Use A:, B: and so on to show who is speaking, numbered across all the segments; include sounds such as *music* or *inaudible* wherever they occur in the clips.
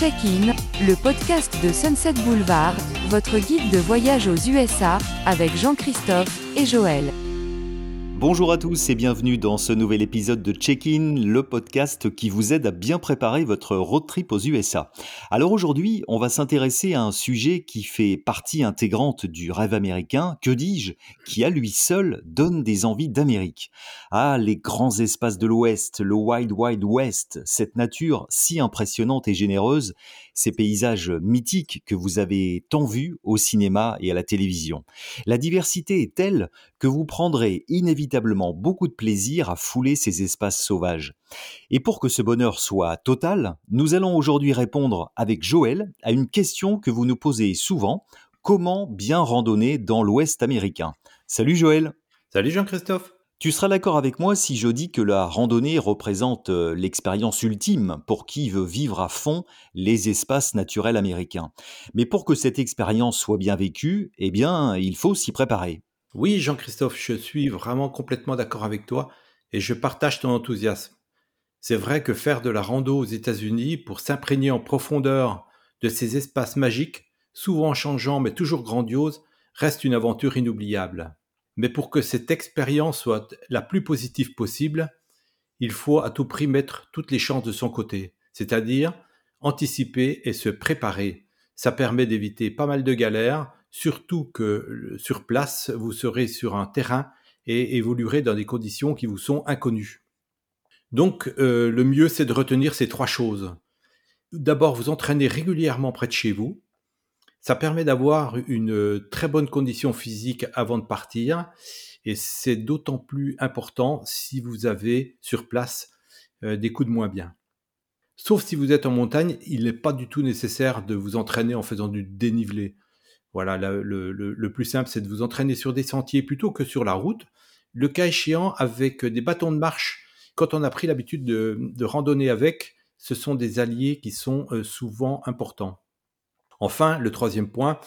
A: Check-in, le podcast de Sunset Boulevard, votre guide de voyage aux USA, avec Jean-Christophe et Joël.
B: Bonjour à tous et bienvenue dans ce nouvel épisode de Check-in, le podcast qui vous aide à bien préparer votre road trip aux USA. Alors aujourd'hui, on va s'intéresser à un sujet qui fait partie intégrante du rêve américain, que dis-je, qui à lui seul donne des envies d'Amérique. Ah, les grands espaces de l'Ouest, le Wild Wild West, cette nature si impressionnante et généreuse, ces paysages mythiques que vous avez tant vus au cinéma et à la télévision. La diversité est telle que vous prendrez inévitablement beaucoup de plaisir à fouler ces espaces sauvages. Et pour que ce bonheur soit total, nous allons aujourd'hui répondre avec Joël à une question que vous nous posez souvent, comment bien randonner dans l'Ouest américain? Salut Joël
C: Salut Jean-Christophe
B: tu seras d'accord avec moi si je dis que la randonnée représente euh, l'expérience ultime pour qui veut vivre à fond les espaces naturels américains. Mais pour que cette expérience soit bien vécue, eh bien, il faut s'y préparer.
C: Oui, Jean-Christophe, je suis vraiment complètement d'accord avec toi et je partage ton enthousiasme. C'est vrai que faire de la rando aux États-Unis pour s'imprégner en profondeur de ces espaces magiques, souvent changeants mais toujours grandioses, reste une aventure inoubliable. Mais pour que cette expérience soit la plus positive possible, il faut à tout prix mettre toutes les chances de son côté, c'est-à-dire anticiper et se préparer. Ça permet d'éviter pas mal de galères, surtout que sur place, vous serez sur un terrain et évoluerez dans des conditions qui vous sont inconnues. Donc, euh, le mieux, c'est de retenir ces trois choses. D'abord, vous entraînez régulièrement près de chez vous, ça permet d'avoir une euh, très bonne condition physique avant de partir et c'est d'autant plus important si vous avez sur place euh, des coups de moins bien. Sauf si vous êtes en montagne, il n'est pas du tout nécessaire de vous entraîner en faisant du dénivelé. Voilà, le, plus simple, c'est de vous entraîner sur des sentiers plutôt que sur la route. Le cas échéant, avec des bâtons de marche, quand on a pris l'habitude de, randonner avec, ce sont des alliés qui sont euh, souvent importants. Enfin, le troisième point,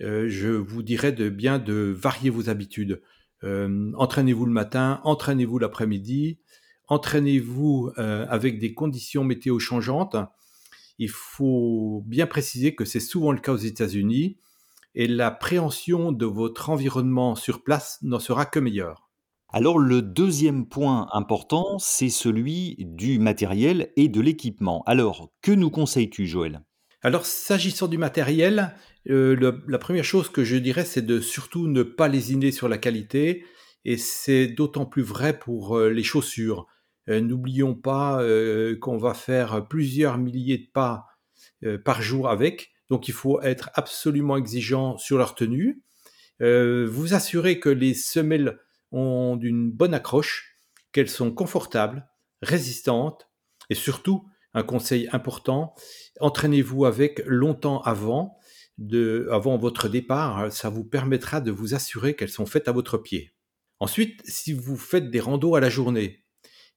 C: euh, je vous dirais de bien de varier vos habitudes. Euh, entraînez-vous le matin, entraînez-vous l'après-midi, entraînez-vous euh, avec des conditions météo changeantes. Il faut bien préciser que c'est souvent le cas aux États-Unis et la préhension de votre environnement sur place n'en sera que meilleure.
B: Alors le deuxième point important, c'est celui du matériel et de l'équipement. Alors, que nous conseilles-tu, Joël?
C: Alors, s'agissant du matériel, euh, la première chose que je dirais, c'est de surtout ne pas lésiner sur la qualité, et c'est d'autant plus vrai pour euh, les chaussures. Euh, n'oublions pas qu'on va faire plusieurs milliers de pas par jour avec, donc il faut être absolument exigeant sur leur tenue. vous assurez que les semelles ont une bonne accroche, qu'elles sont confortables, résistantes, et surtout un conseil important, entraînez-vous avec longtemps avant, de, avant votre départ, ça vous permettra de vous assurer qu'elles sont faites à votre pied. Ensuite, si vous faites des randos à la journée,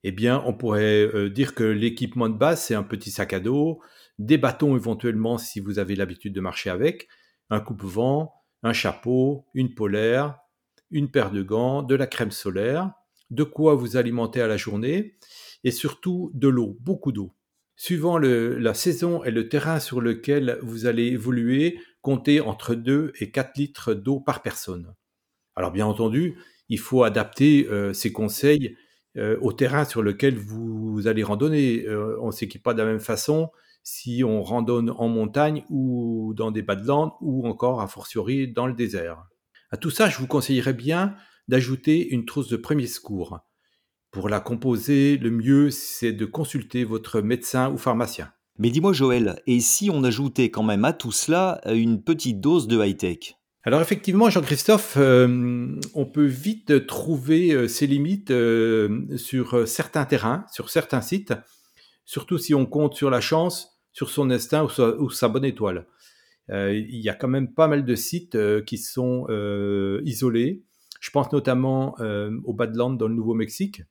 C: eh bien, on pourrait euh, dire que l'équipement de base, c'est un petit sac à dos, des bâtons éventuellement si vous avez l'habitude de marcher avec, un coupe-vent, un chapeau, une polaire, une paire de gants, de la crème solaire, de quoi vous alimenter à la journée, et surtout de l'eau, beaucoup d'eau. Suivant la saison et le terrain sur lequel vous allez évoluer, comptez entre 2 et 4 litres d'eau par personne. Alors bien entendu, il faut adapter euh, ces conseils euh, au terrain sur lequel vous, allez randonner. Euh, on ne s'équipe pas de la même façon si on randonne en montagne ou dans des badlands ou encore a fortiori dans le désert. À tout ça, je vous conseillerais bien d'ajouter une trousse de premier secours. Pour la composer, le mieux, c'est de consulter votre médecin ou pharmacien.
B: Mais dis-moi Joël, et si on ajoutait quand même à tout cela une petite dose de high-tech?
C: Alors effectivement, Jean-Christophe, euh, on peut vite trouver euh, ses limites euh, sur certains terrains, sur certains sites, surtout si on compte sur la chance, sur son instinct ou sa bonne étoile. il y a quand même pas mal de sites qui sont isolés. Je pense notamment au Badland dans le Nouveau-Mexique,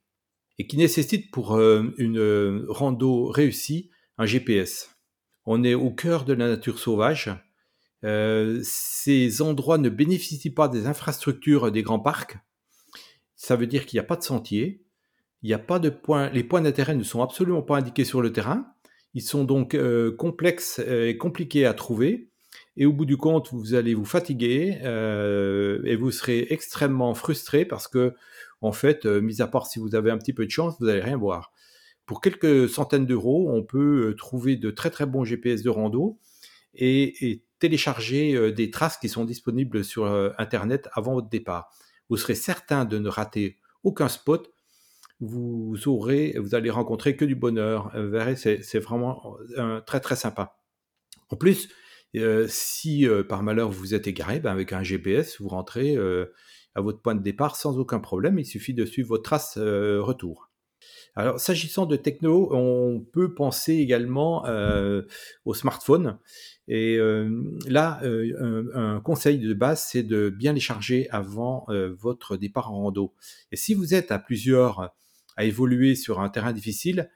C: et qui nécessite pour euh, une euh, rando réussie un GPS. On est au cœur de la nature sauvage. Euh, ces endroits ne bénéficient pas des infrastructures des grands parcs. Ça veut dire qu'il n'y a pas de sentier, il n'y a pas de points, les points d'intérêt ne sont absolument pas indiqués sur le terrain. Ils sont donc euh, complexes et compliqués à trouver. Et au bout du compte, vous allez vous fatiguer et vous serez extrêmement frustré parce que, en fait, euh, mis à part si vous avez un petit peu de chance, vous n'allez rien voir. Pour quelques centaines d'euros, on peut trouver de très très bons GPS de rando et, télécharger des traces qui sont disponibles sur Internet avant votre départ. Vous serez certain de ne rater aucun spot vous aurez, vous allez rencontrer que du bonheur. Vous verrez, c'est vraiment très très sympa. En plus, euh, si euh, par malheur vous êtes égaré, ben avec un GPS, vous rentrez euh, à votre point de départ sans aucun problème. Il suffit de suivre votre trace retour. Alors, s'agissant de techno, on peut penser également au smartphone. Et là, un, conseil de base, c'est de bien les charger avant votre départ en rando. Et si vous êtes à plusieurs à évoluer sur un terrain difficile,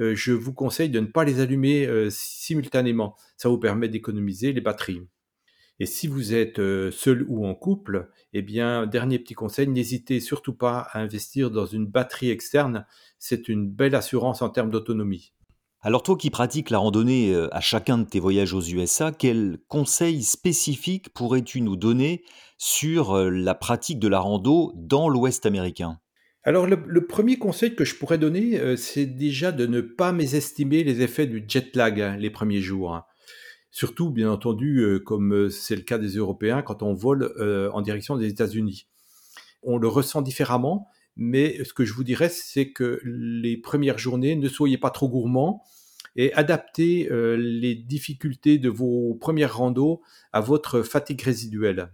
C: euh, je vous conseille de ne pas les allumer euh, simultanément. Ça vous permet d'économiser les batteries. Et si vous êtes euh, seul ou en couple, eh bien, dernier petit conseil, n'hésitez surtout pas à investir dans une batterie externe. C'est une belle assurance en termes d'autonomie.
B: Alors toi qui pratiques la randonnée à chacun de tes voyages aux USA, quels conseils spécifiques pourrais-tu nous donner sur la pratique de la rando dans l'Ouest américain?
C: Alors le, premier conseil que je pourrais donner, euh, c'est déjà de ne pas mésestimer les effets du jet lag hein, les premiers jours. Surtout, bien entendu, euh, comme euh, c'est le cas des Européens quand on vole en direction des États-Unis. On le ressent différemment, mais ce que je vous dirais, c'est que les premières journées, ne soyez pas trop gourmands et adaptez les difficultés de vos premières randos à votre fatigue résiduelle.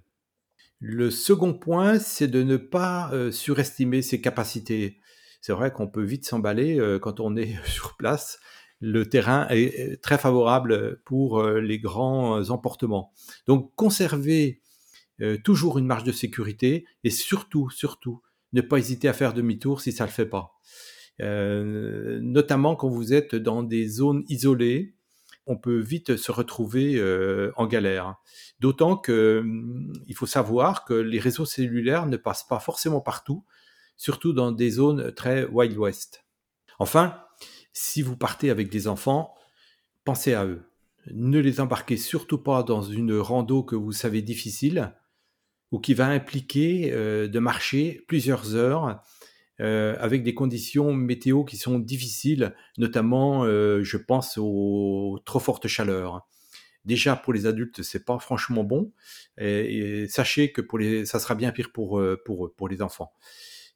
C: Le second point, c'est de ne pas euh, surestimer ses capacités. C'est vrai qu'on peut vite s'emballer euh, quand on est *laughs* sur place. Le terrain est très favorable pour euh, les grands emportements. Donc conservez toujours une marge de sécurité et surtout, surtout, ne pas hésiter à faire demi-tour si ça ne le fait pas. notamment quand vous êtes dans des zones isolées, on peut vite se retrouver en galère. D'autant qu'il hum, faut savoir que les réseaux cellulaires ne passent pas forcément partout, surtout dans des zones très Wild West. Enfin, si vous partez avec des enfants, pensez à eux. Ne les embarquez surtout pas dans une rando que vous savez difficile ou qui va impliquer euh, de marcher plusieurs heures euh, avec des conditions météo qui sont difficiles, notamment, euh, je pense, aux trop fortes chaleurs. Déjà pour les adultes, c'est pas franchement bon. Et, sachez que pour les, ça sera bien pire pour pour pour les enfants.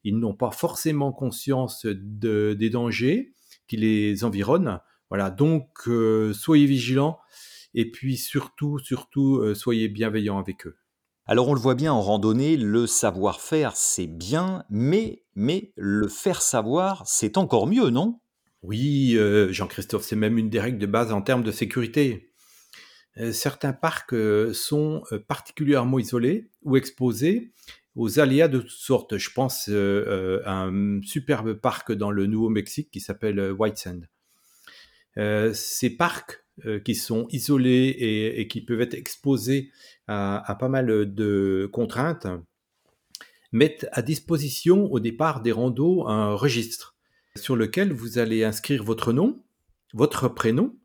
C: Ils n'ont pas forcément conscience de, des dangers qui les environnent. Voilà, donc euh, soyez vigilants et puis surtout surtout euh, soyez bienveillants avec eux.
B: Alors on le voit bien en randonnée, le savoir-faire c'est bien, mais mais le faire savoir c'est encore mieux, non?
C: Oui, Jean-Christophe, c'est même une des règles de base en termes de sécurité. Euh, certains parcs euh, sont euh, particulièrement isolés ou exposés aux aléas de toutes sortes. Je pense à un superbe parc dans le Nouveau-Mexique qui s'appelle White Sand. ces parcs qui sont isolés et, qui peuvent être exposés à, pas mal de contraintes mettent à disposition au départ des randos un registre sur lequel vous allez inscrire votre nom, votre prénom,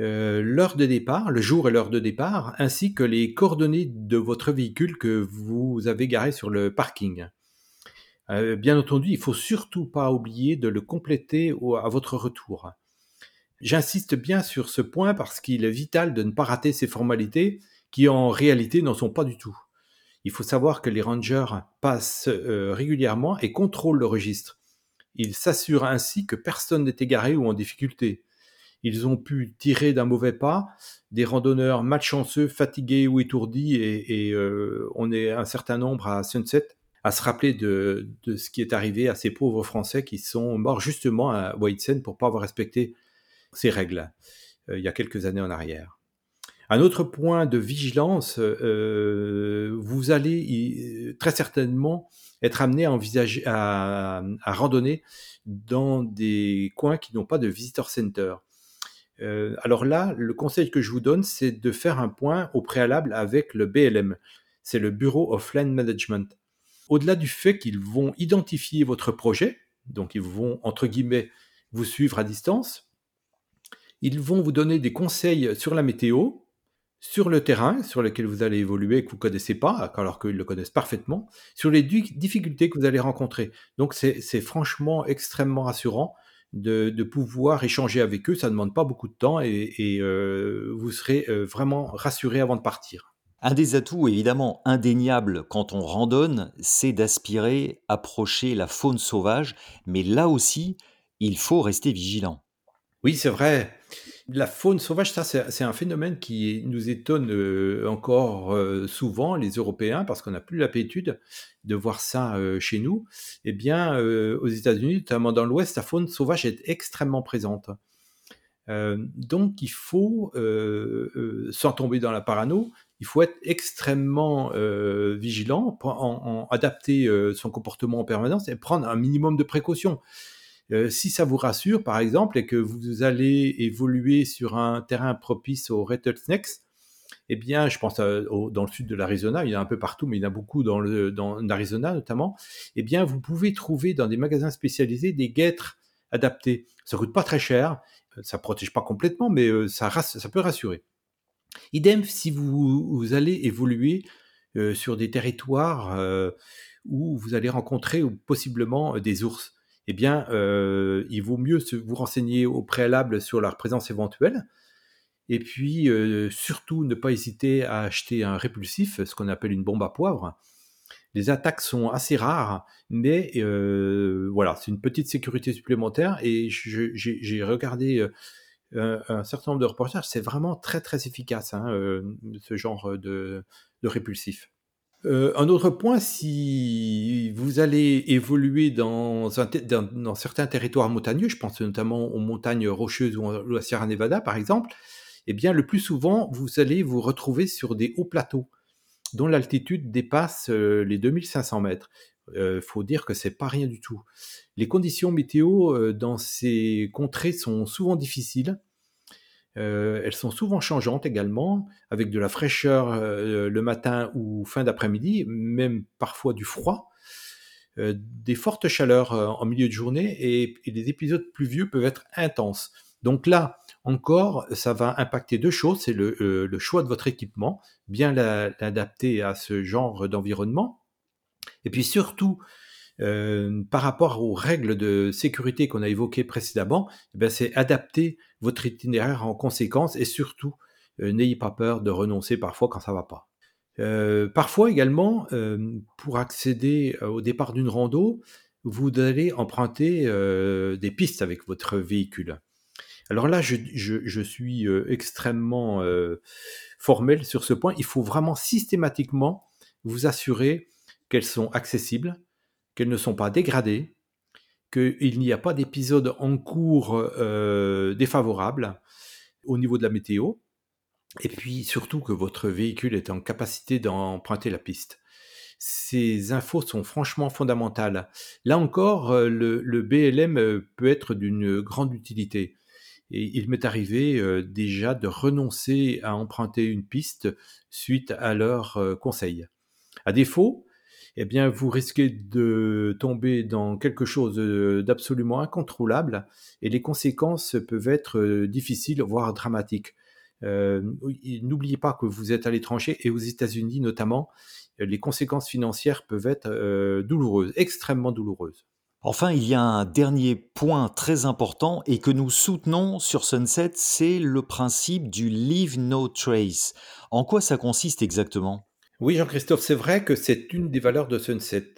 C: euh, l'heure de départ, le jour et l'heure de départ, ainsi que les coordonnées de votre véhicule que vous avez garé sur le parking. Euh, bien entendu, il faut surtout pas oublier de le compléter à votre retour. J'insiste bien sur ce point parce qu'il est vital de ne pas rater ces formalités qui en réalité n'en sont pas du tout. Il faut savoir que les rangers passent euh, régulièrement et contrôlent le registre. Ils s'assurent ainsi que personne n'est égaré ou en difficulté. Ils ont pu tirer d'un mauvais pas des randonneurs malchanceux, fatigués ou étourdis, et, euh, on est un certain nombre à Sunset à se rappeler de, ce qui est arrivé à ces pauvres Français qui sont morts justement à Whitesen pour pas avoir respecté ces règles euh, il y a quelques années en arrière. Un autre point de vigilance, euh, vous allez très certainement être amené à envisager à randonner dans des coins qui n'ont pas de visitor center. Euh, alors là, le conseil que je vous donne, c'est de faire un point au préalable avec le BLM. C'est le Bureau of Land Management. Au-delà du fait qu'ils vont identifier votre projet, donc ils vont, entre guillemets, vous suivre à distance, Ils vont vous donner des conseils sur la météo, sur le terrain sur lequel vous allez évoluer que vous ne connaissez pas, alors qu'ils le connaissent parfaitement, sur les difficultés que vous allez rencontrer. Donc c'est franchement extrêmement rassurant de, pouvoir échanger avec eux. Ça ne demande pas beaucoup de temps et, euh, vous serez euh, vraiment rassuré avant de partir.
B: Un des atouts évidemment indéniables quand on randonne, c'est d'aspirer, approcher la faune sauvage, mais là aussi, il faut rester vigilant.
C: Oui, c'est vrai. La faune sauvage, ça, c'est un phénomène qui nous étonne euh, encore euh, souvent, les Européens, parce qu'on n'a plus l'habitude de voir ça euh, chez nous. Eh bien, aux États-Unis, notamment dans l'Ouest, la faune sauvage est extrêmement présente. donc, il faut, sans tomber dans la parano, il faut être extrêmement vigilant, adapter son comportement en permanence et prendre un minimum de précautions. Euh, si ça vous rassure, par exemple, et que vous allez évoluer sur un terrain propice aux rattlesnakes, eh bien, je pense dans le sud de l'Arizona, il y en a un peu partout, mais il y en a beaucoup dans l'Arizona notamment, eh bien, vous pouvez trouver dans des magasins spécialisés des guêtres adaptés. Ça coûte pas très cher, ça protège pas complètement, mais euh, ça, peut rassurer. Idem si vous, allez évoluer euh, sur des territoires où vous allez rencontrer possiblement des ours eh bien, euh, il vaut mieux vous renseigner au préalable sur leur présence éventuelle. Et puis, euh, surtout, ne pas hésiter à acheter un répulsif, ce qu'on appelle une bombe à poivre. Les attaques sont assez rares, mais euh, voilà, c'est une petite sécurité supplémentaire. Et j'ai regardé un, certain nombre de reportages, c'est vraiment très très efficace, hein, ce genre de répulsif. Euh, un autre point, si vous allez évoluer dans, certains territoires montagneux, je pense notamment aux montagnes rocheuses ou à la Sierra Nevada par exemple, eh bien le plus souvent, vous allez vous retrouver sur des hauts plateaux dont l'altitude dépasse euh, les 2500 mètres. Il euh, faut dire que c'est pas rien du tout. Les conditions météo dans ces contrées sont souvent difficiles euh, elles sont souvent changeantes également, avec de la fraîcheur euh, le matin ou fin d'après-midi, même parfois du froid, euh, des fortes chaleurs en milieu de journée et, les épisodes pluvieux peuvent être intenses. Donc là, encore, ça va impacter deux choses. C'est le, choix de votre équipement, bien l'adapter à ce genre d'environnement. Et puis surtout, euh, par rapport aux règles de sécurité qu'on a évoquées précédemment, eh c'est adapter votre itinéraire en conséquence et surtout, euh, n'ayez pas peur de renoncer parfois quand ça va pas. Euh, parfois également, pour accéder au départ d'une rando, vous allez emprunter des pistes avec votre véhicule. Alors là, je suis extrêmement formel sur ce point. Il faut vraiment systématiquement vous assurer qu'elles sont accessibles, qu'elles ne sont pas dégradées, qu'il n'y a pas d'épisode en cours euh, défavorable au niveau de la météo, et puis surtout que votre véhicule est en capacité d'emprunter la piste. Ces infos sont franchement fondamentales. Là encore, euh, le, BLM euh, peut être d'une grande utilité. Et il m'est arrivé déjà de renoncer à emprunter une piste suite à leurs conseils. À défaut, eh bien, vous risquez de tomber dans quelque chose d'absolument incontrôlable et les conséquences peuvent être euh, difficiles, voire dramatiques. Euh, n'oubliez pas que vous êtes à l'étranger et aux États-Unis notamment, les conséquences financières peuvent être euh, douloureuses, extrêmement douloureuses.
B: Enfin, il y a un dernier point très important et que nous soutenons sur Sunset, c'est le principe du Leave No Trace. En quoi ça consiste exactement?
C: Oui, Jean-Christophe, c'est vrai que c'est une des valeurs de Sunset.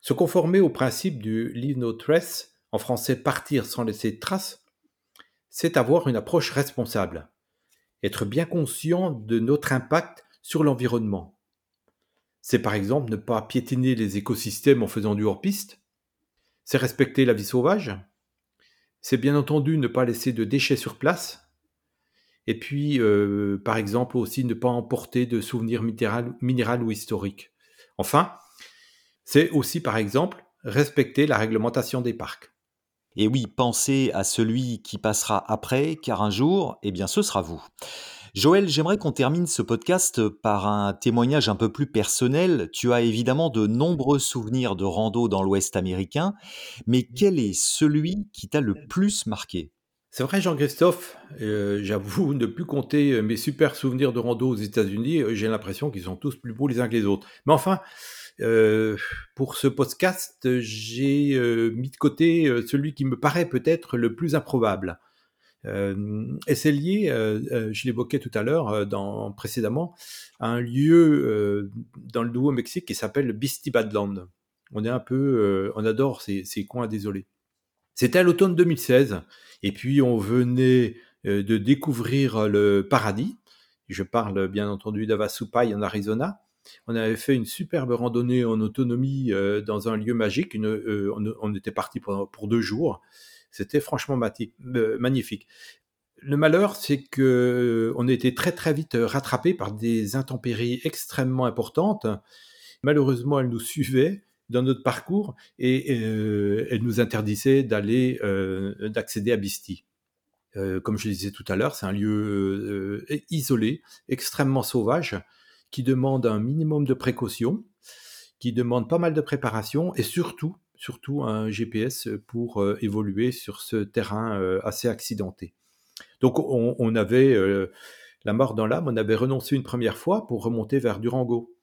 C: Se conformer au principe du leave no trace, en français partir sans laisser de traces, c'est avoir une approche responsable, être bien conscient de notre impact sur l'environnement. C'est par exemple ne pas piétiner les écosystèmes en faisant du hors-piste, c'est respecter la vie sauvage, c'est bien entendu ne pas laisser de déchets sur place, et puis, euh, par exemple, aussi ne pas emporter de souvenirs minéraux ou historiques. Enfin, c'est aussi, par exemple, respecter la réglementation des parcs.
B: Et oui, pensez à celui qui passera après, car un jour, eh bien, ce sera vous. Joël, j'aimerais qu'on termine ce podcast par un témoignage un peu plus personnel. Tu as évidemment de nombreux souvenirs de rando dans l'Ouest américain, mais quel est celui qui t'a le plus marqué?
C: C'est vrai, Jean-Christophe, euh, j'avoue *laughs* ne plus compter mes super souvenirs de rando aux États-Unis. J'ai l'impression qu'ils sont tous plus beaux les uns que les autres. Mais enfin, euh, pour ce podcast, j'ai euh, mis de côté euh, celui qui me paraît peut-être le plus improbable. et c'est lié, je l'évoquais tout à l'heure, précédemment, à un lieu dans le Nouveau-Mexique qui s'appelle Beastie Badland. On est un peu, on adore ces, ces coins désolés. C'était à l'automne 2016, et puis on venait de découvrir le paradis. Je parle bien entendu d'Avasupai en Arizona. On avait fait une superbe randonnée en autonomie euh, dans un lieu magique. Euh, on, était parti pour, deux jours. C'était franchement euh, magnifique. Le malheur, c'est que on a été très très vite rattrapé par des intempéries extrêmement importantes. Malheureusement, elles nous suivaient dans notre parcours et elles nous interdisaient d'aller, d'accéder à Bisti. comme je le disais tout à l'heure, c'est un lieu isolé, extrêmement sauvage qui demande un minimum de précaution, qui demande pas mal de préparation et surtout, surtout un GPS pour euh, évoluer sur ce terrain euh, assez accidenté. Donc on, avait euh, la mort dans l'âme, on avait renoncé une première fois pour remonter vers Durango.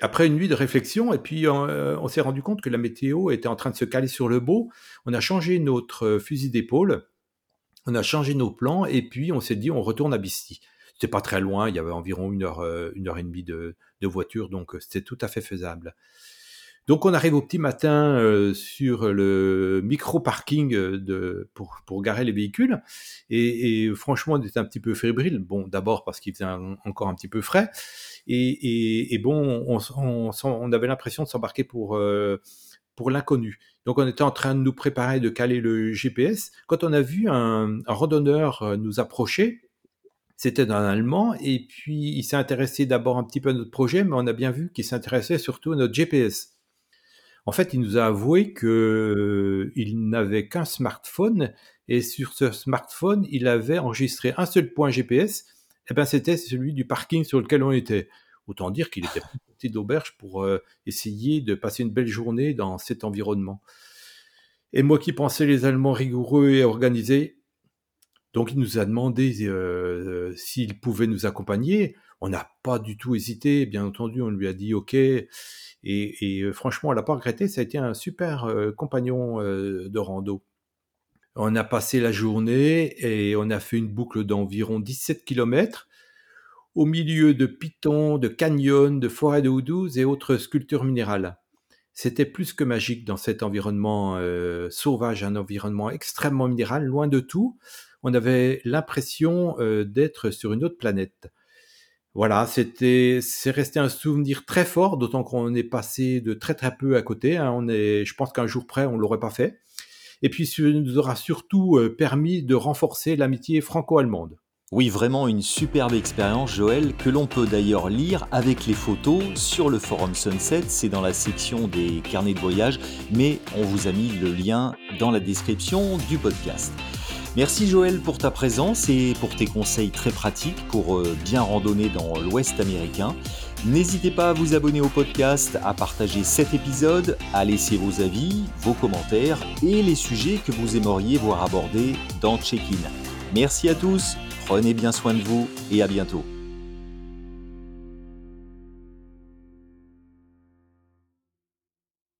C: Après une nuit de réflexion, et puis on, s'est rendu compte que la météo était en train de se caler sur le beau, on a changé notre fusil d'épaule, on a changé nos plans, et puis on s'est dit on retourne à Bisty. C'était pas très loin, il y avait environ une heure, euh, une heure et demie de, voiture, donc euh, c'était tout à fait faisable. Donc on arrive au petit matin euh, sur le micro parking de, pour, pour, garer les véhicules et, franchement on était un petit peu fébrile. Bon d'abord parce qu'il faisait encore un petit peu frais et, bon on, avait l'impression de s'embarquer pour pour l'inconnu. Donc on était en train de nous préparer de caler le GPS quand on a vu un, un randonneur nous approcher c'était un Allemand, et puis il s'est intéressé d'abord un petit peu à notre projet, mais on a bien vu qu'il s'intéressait surtout à notre GPS. En fait, il nous a avoué qu'il euh, n'avait qu'un smartphone, et sur ce smartphone, il avait enregistré un seul point GPS, et ben c'était celui du parking sur lequel on était. Autant dire qu'il était petit d'auberge pour euh, essayer de passer une belle journée dans cet environnement. Et moi qui pensais les Allemands rigoureux et organisés, donc il nous a demandé euh, s'il pouvait nous accompagner. On n'a pas du tout hésité, bien entendu, on lui a dit OK. Et, euh, franchement, on l'a pas regretté, ça a été un super euh, compagnon de rando. On a passé la journée et on a fait une boucle d'environ 17 km au milieu de pitons, de canyons, de forêts de houdous et autres sculptures minérales. C'était plus que magique dans cet environnement sauvage, un environnement extrêmement minéral, loin de tout on avait l'impression euh, d'être sur une autre planète. Voilà, c'était, c'est resté un souvenir très fort, d'autant qu'on est passé de très très peu à côté. Hein. on est, je pense qu'un jour près, on l'aurait pas fait. Et puis, ça nous aura surtout euh, permis de renforcer l'amitié franco-allemande.
B: Oui, vraiment une superbe expérience, Joël, que l'on peut d'ailleurs lire avec les photos sur le forum Sunset. C'est dans la section des carnets de voyage, mais on vous a mis le lien dans la description du podcast. Merci Joël pour ta présence et pour tes conseils très pratiques pour euh, bien randonner dans l'Ouest américain. N'hésitez pas à vous abonner au podcast, à partager cet épisode, à laisser vos avis, vos commentaires et les sujets que vous aimeriez voir abordés dans Check-in. Merci à tous, prenez bien soin de vous et à bientôt.